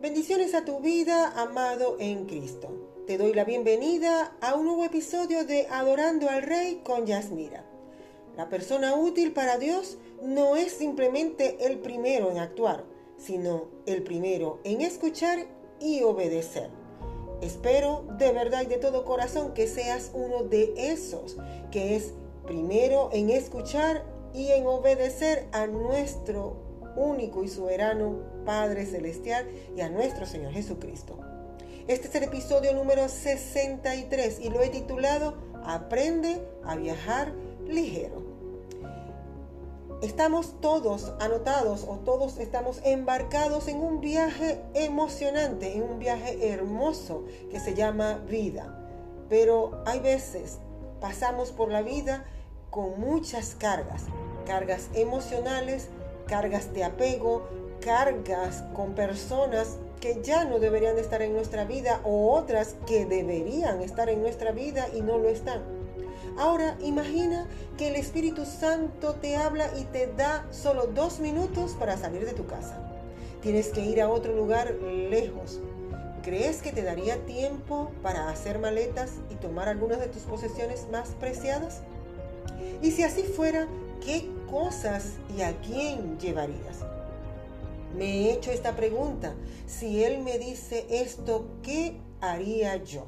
Bendiciones a tu vida, amado en Cristo. Te doy la bienvenida a un nuevo episodio de Adorando al Rey con Yasmira. La persona útil para Dios no es simplemente el primero en actuar, sino el primero en escuchar y obedecer. Espero de verdad y de todo corazón que seas uno de esos que es primero en escuchar y en obedecer a nuestro único y soberano Padre Celestial y a nuestro Señor Jesucristo. Este es el episodio número 63 y lo he titulado Aprende a viajar ligero. Estamos todos anotados o todos estamos embarcados en un viaje emocionante, en un viaje hermoso que se llama vida. Pero hay veces pasamos por la vida con muchas cargas, cargas emocionales, cargas de apego, cargas con personas que ya no deberían estar en nuestra vida o otras que deberían estar en nuestra vida y no lo están. Ahora imagina que el Espíritu Santo te habla y te da solo dos minutos para salir de tu casa. Tienes que ir a otro lugar lejos. ¿Crees que te daría tiempo para hacer maletas y tomar algunas de tus posesiones más preciadas? Y si así fuera, ¿qué cosas y a quién llevarías? Me he hecho esta pregunta. Si Él me dice esto, ¿qué haría yo?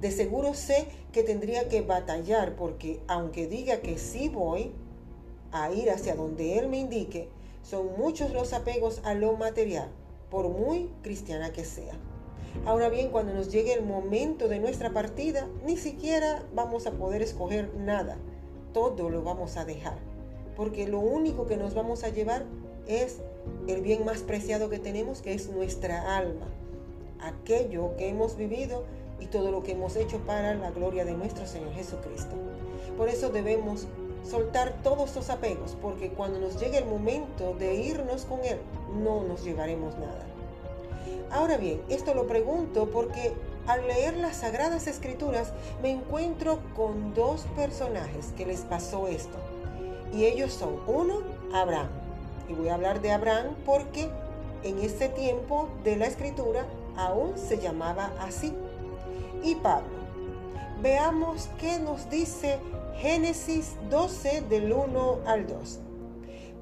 De seguro sé que tendría que batallar porque aunque diga que sí voy a ir hacia donde Él me indique, son muchos los apegos a lo material, por muy cristiana que sea. Ahora bien, cuando nos llegue el momento de nuestra partida, ni siquiera vamos a poder escoger nada. Todo lo vamos a dejar. Porque lo único que nos vamos a llevar es el bien más preciado que tenemos, que es nuestra alma. Aquello que hemos vivido y todo lo que hemos hecho para la gloria de nuestro Señor Jesucristo. Por eso debemos soltar todos los apegos, porque cuando nos llegue el momento de irnos con Él, no nos llevaremos nada. Ahora bien, esto lo pregunto porque al leer las Sagradas Escrituras me encuentro con dos personajes que les pasó esto. Y ellos son, uno, Abraham. Y voy a hablar de Abraham porque en ese tiempo de la Escritura aún se llamaba así y Pablo. Veamos qué nos dice Génesis 12 del 1 al 2.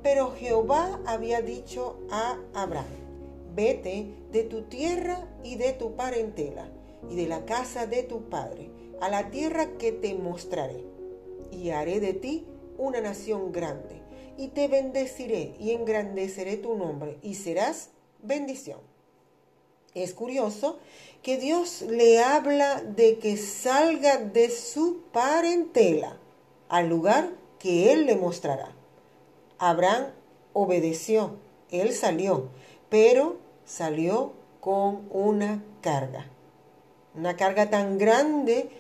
Pero Jehová había dicho a Abraham, vete de tu tierra y de tu parentela y de la casa de tu padre, a la tierra que te mostraré, y haré de ti una nación grande, y te bendeciré y engrandeceré tu nombre, y serás bendición. Es curioso que Dios le habla de que salga de su parentela al lugar que Él le mostrará. Abraham obedeció, él salió, pero salió con una carga. Una carga tan grande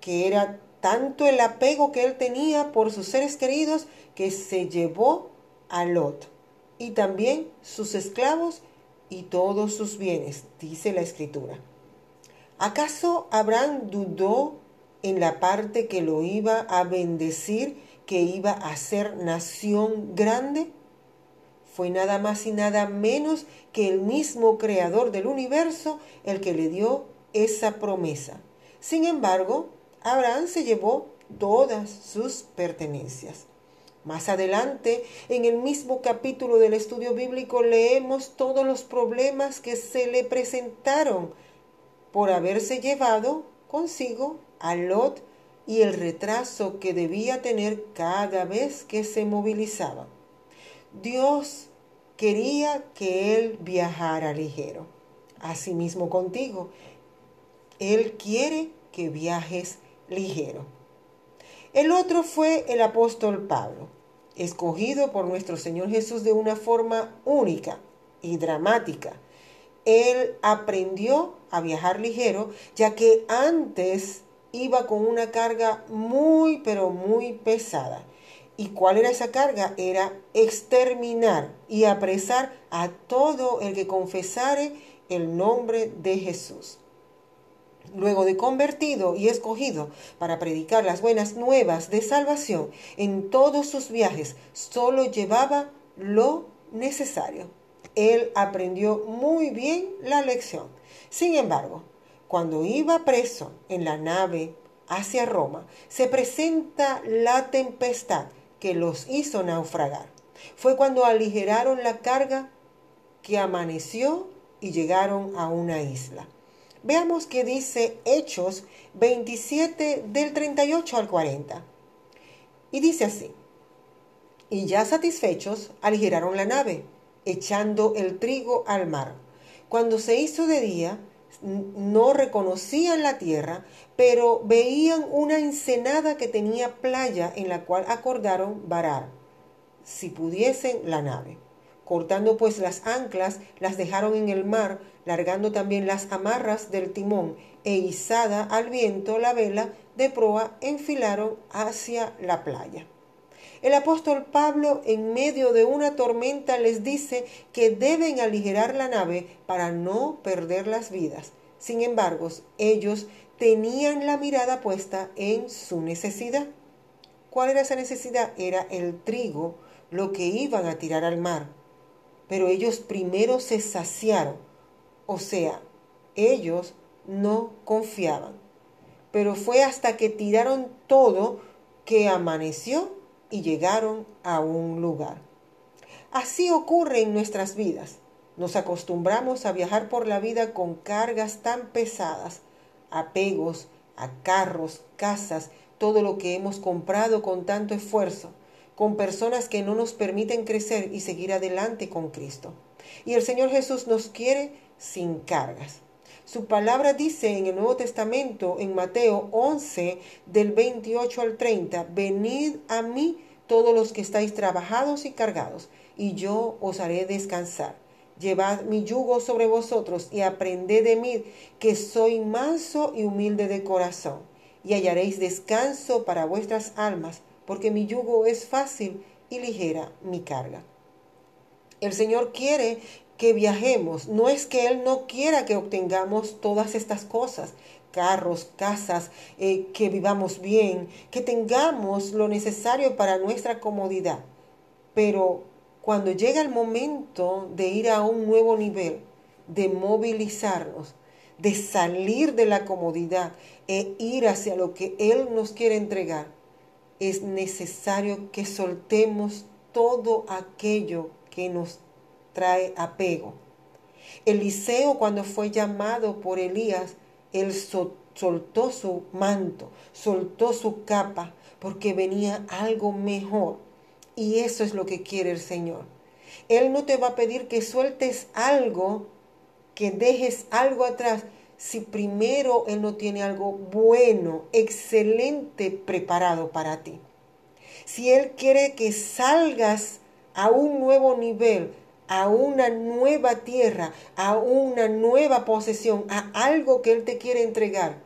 que era tanto el apego que él tenía por sus seres queridos que se llevó a Lot y también sus esclavos y todos sus bienes, dice la escritura. ¿Acaso Abraham dudó en la parte que lo iba a bendecir, que iba a ser nación grande? Fue nada más y nada menos que el mismo creador del universo el que le dio esa promesa. Sin embargo, Abraham se llevó todas sus pertenencias. Más adelante, en el mismo capítulo del estudio bíblico, leemos todos los problemas que se le presentaron por haberse llevado consigo a Lot y el retraso que debía tener cada vez que se movilizaba. Dios quería que él viajara ligero. Asimismo contigo, Él quiere que viajes ligero. El otro fue el apóstol Pablo, escogido por nuestro Señor Jesús de una forma única y dramática. Él aprendió a viajar ligero, ya que antes iba con una carga muy, pero muy pesada. ¿Y cuál era esa carga? Era exterminar y apresar a todo el que confesare el nombre de Jesús luego de convertido y escogido para predicar las buenas nuevas de salvación, en todos sus viajes solo llevaba lo necesario. Él aprendió muy bien la lección. Sin embargo, cuando iba preso en la nave hacia Roma, se presenta la tempestad que los hizo naufragar. Fue cuando aligeraron la carga que amaneció y llegaron a una isla. Veamos qué dice Hechos 27 del 38 al 40. Y dice así, y ya satisfechos aligeraron la nave, echando el trigo al mar. Cuando se hizo de día, no reconocían la tierra, pero veían una ensenada que tenía playa en la cual acordaron varar, si pudiesen, la nave. Cortando pues las anclas, las dejaron en el mar, largando también las amarras del timón, e izada al viento la vela de proa, enfilaron hacia la playa. El apóstol Pablo, en medio de una tormenta, les dice que deben aligerar la nave para no perder las vidas. Sin embargo, ellos tenían la mirada puesta en su necesidad. ¿Cuál era esa necesidad? Era el trigo, lo que iban a tirar al mar. Pero ellos primero se saciaron, o sea, ellos no confiaban. Pero fue hasta que tiraron todo que amaneció y llegaron a un lugar. Así ocurre en nuestras vidas. Nos acostumbramos a viajar por la vida con cargas tan pesadas, apegos a carros, casas, todo lo que hemos comprado con tanto esfuerzo, con personas que no nos permiten crecer y seguir adelante con Cristo. Y el Señor Jesús nos quiere sin cargas. Su palabra dice en el Nuevo Testamento, en Mateo 11, del 28 al 30, venid a mí todos los que estáis trabajados y cargados, y yo os haré descansar. Llevad mi yugo sobre vosotros y aprended de mí, que soy manso y humilde de corazón, y hallaréis descanso para vuestras almas, porque mi yugo es fácil y ligera mi carga. El Señor quiere que viajemos. No es que Él no quiera que obtengamos todas estas cosas, carros, casas, eh, que vivamos bien, que tengamos lo necesario para nuestra comodidad. Pero cuando llega el momento de ir a un nuevo nivel, de movilizarnos, de salir de la comodidad e ir hacia lo que Él nos quiere entregar, es necesario que soltemos todo aquello que nos trae apego. Eliseo cuando fue llamado por Elías, él soltó su manto, soltó su capa, porque venía algo mejor. Y eso es lo que quiere el Señor. Él no te va a pedir que sueltes algo, que dejes algo atrás, si primero Él no tiene algo bueno, excelente preparado para ti. Si Él quiere que salgas a un nuevo nivel, a una nueva tierra, a una nueva posesión, a algo que Él te quiere entregar,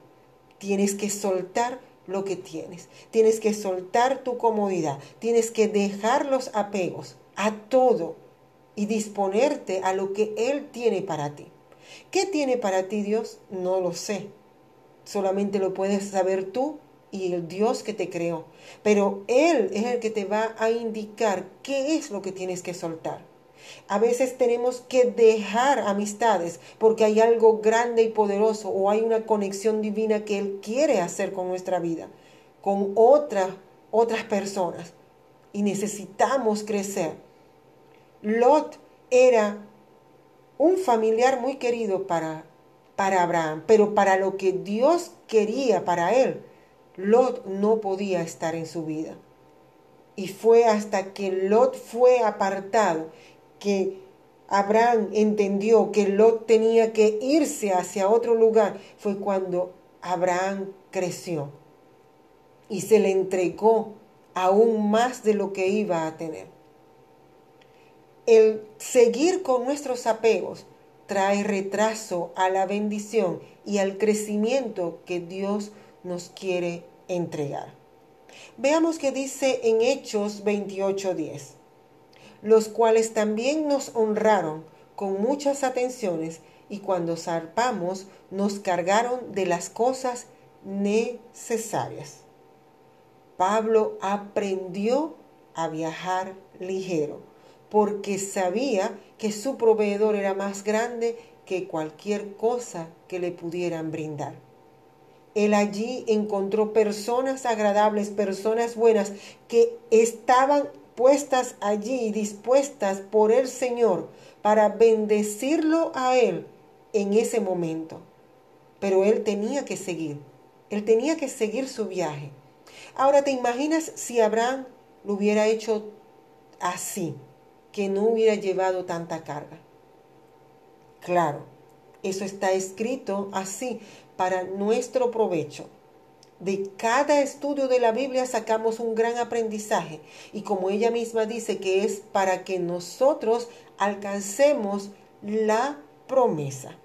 tienes que soltar lo que tienes. Tienes que soltar tu comodidad. Tienes que dejar los apegos a todo y disponerte a lo que Él tiene para ti. ¿Qué tiene para ti Dios? No lo sé. Solamente lo puedes saber tú y el Dios que te creó. Pero Él es el que te va a indicar qué es lo que tienes que soltar. A veces tenemos que dejar amistades porque hay algo grande y poderoso o hay una conexión divina que Él quiere hacer con nuestra vida, con otras, otras personas. Y necesitamos crecer. Lot era un familiar muy querido para, para Abraham, pero para lo que Dios quería para él, Lot no podía estar en su vida. Y fue hasta que Lot fue apartado que Abraham entendió que Lot tenía que irse hacia otro lugar, fue cuando Abraham creció y se le entregó aún más de lo que iba a tener. El seguir con nuestros apegos trae retraso a la bendición y al crecimiento que Dios nos quiere entregar. Veamos qué dice en Hechos 28:10 los cuales también nos honraron con muchas atenciones y cuando zarpamos nos cargaron de las cosas necesarias. Pablo aprendió a viajar ligero porque sabía que su proveedor era más grande que cualquier cosa que le pudieran brindar. Él allí encontró personas agradables, personas buenas, que estaban puestas allí, dispuestas por el Señor para bendecirlo a él en ese momento. Pero él tenía que seguir, él tenía que seguir su viaje. Ahora te imaginas si Abraham lo hubiera hecho así, que no hubiera llevado tanta carga. Claro, eso está escrito así para nuestro provecho. De cada estudio de la Biblia sacamos un gran aprendizaje y como ella misma dice que es para que nosotros alcancemos la promesa.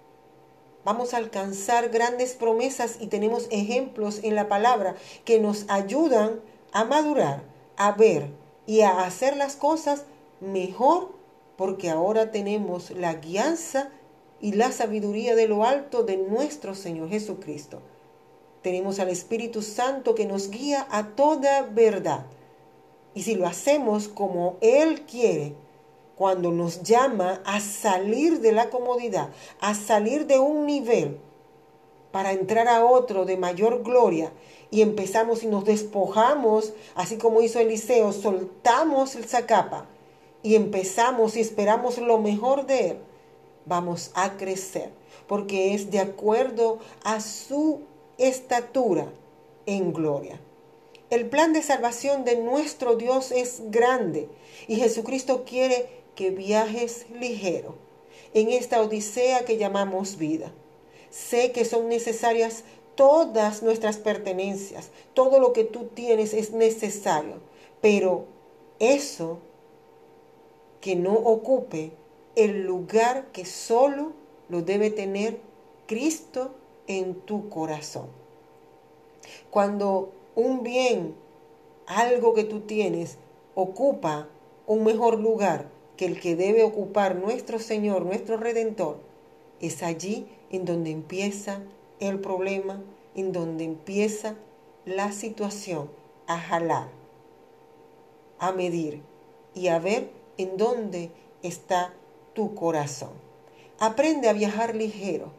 Vamos a alcanzar grandes promesas y tenemos ejemplos en la palabra que nos ayudan a madurar, a ver y a hacer las cosas mejor porque ahora tenemos la guianza y la sabiduría de lo alto de nuestro Señor Jesucristo. Tenemos al Espíritu Santo que nos guía a toda verdad. Y si lo hacemos como Él quiere, cuando nos llama a salir de la comodidad, a salir de un nivel para entrar a otro de mayor gloria, y empezamos y nos despojamos, así como hizo Eliseo, soltamos esa capa y empezamos y esperamos lo mejor de Él vamos a crecer, porque es de acuerdo a su estatura en gloria. El plan de salvación de nuestro Dios es grande y Jesucristo quiere que viajes ligero en esta odisea que llamamos vida. Sé que son necesarias todas nuestras pertenencias, todo lo que tú tienes es necesario, pero eso que no ocupe el lugar que solo lo debe tener Cristo en tu corazón. Cuando un bien, algo que tú tienes, ocupa un mejor lugar que el que debe ocupar nuestro Señor, nuestro Redentor, es allí en donde empieza el problema, en donde empieza la situación a jalar, a medir y a ver en dónde está tu corazón. Aprende a viajar ligero.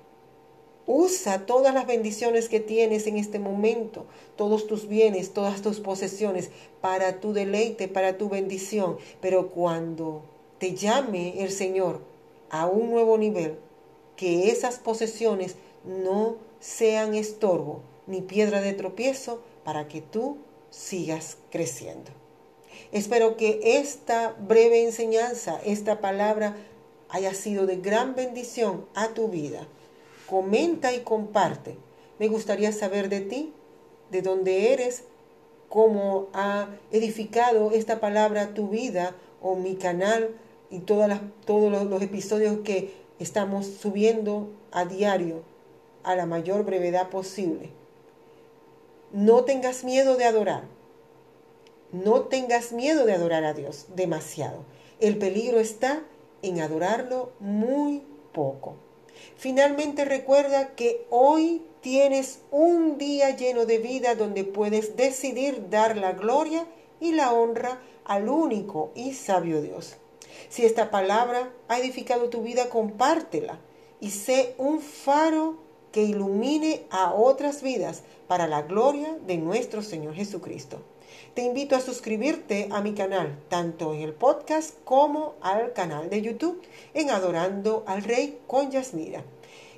Usa todas las bendiciones que tienes en este momento, todos tus bienes, todas tus posesiones, para tu deleite, para tu bendición. Pero cuando te llame el Señor a un nuevo nivel, que esas posesiones no sean estorbo ni piedra de tropiezo para que tú sigas creciendo. Espero que esta breve enseñanza, esta palabra, haya sido de gran bendición a tu vida. Comenta y comparte. Me gustaría saber de ti, de dónde eres, cómo ha edificado esta palabra tu vida o mi canal y todas todos los, los episodios que estamos subiendo a diario a la mayor brevedad posible. No tengas miedo de adorar. No tengas miedo de adorar a Dios demasiado. El peligro está en adorarlo muy poco. Finalmente recuerda que hoy tienes un día lleno de vida donde puedes decidir dar la gloria y la honra al único y sabio Dios. Si esta palabra ha edificado tu vida, compártela y sé un faro que ilumine a otras vidas para la gloria de nuestro Señor Jesucristo te invito a suscribirte a mi canal, tanto en el podcast como al canal de YouTube, en Adorando al Rey con Yasmira.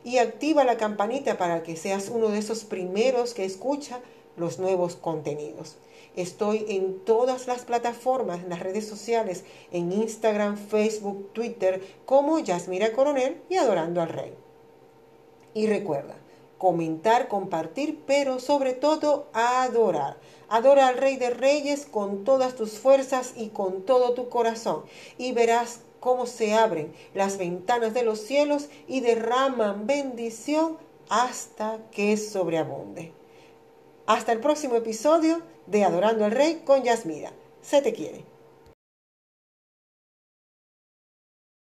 Y activa la campanita para que seas uno de esos primeros que escucha los nuevos contenidos. Estoy en todas las plataformas, en las redes sociales, en Instagram, Facebook, Twitter, como Yasmira Coronel y Adorando al Rey. Y recuerda, comentar, compartir, pero sobre todo adorar. Adora al Rey de Reyes con todas tus fuerzas y con todo tu corazón, y verás cómo se abren las ventanas de los cielos y derraman bendición hasta que sobreabunde. Hasta el próximo episodio de Adorando al Rey con Yasmira. Se te quiere.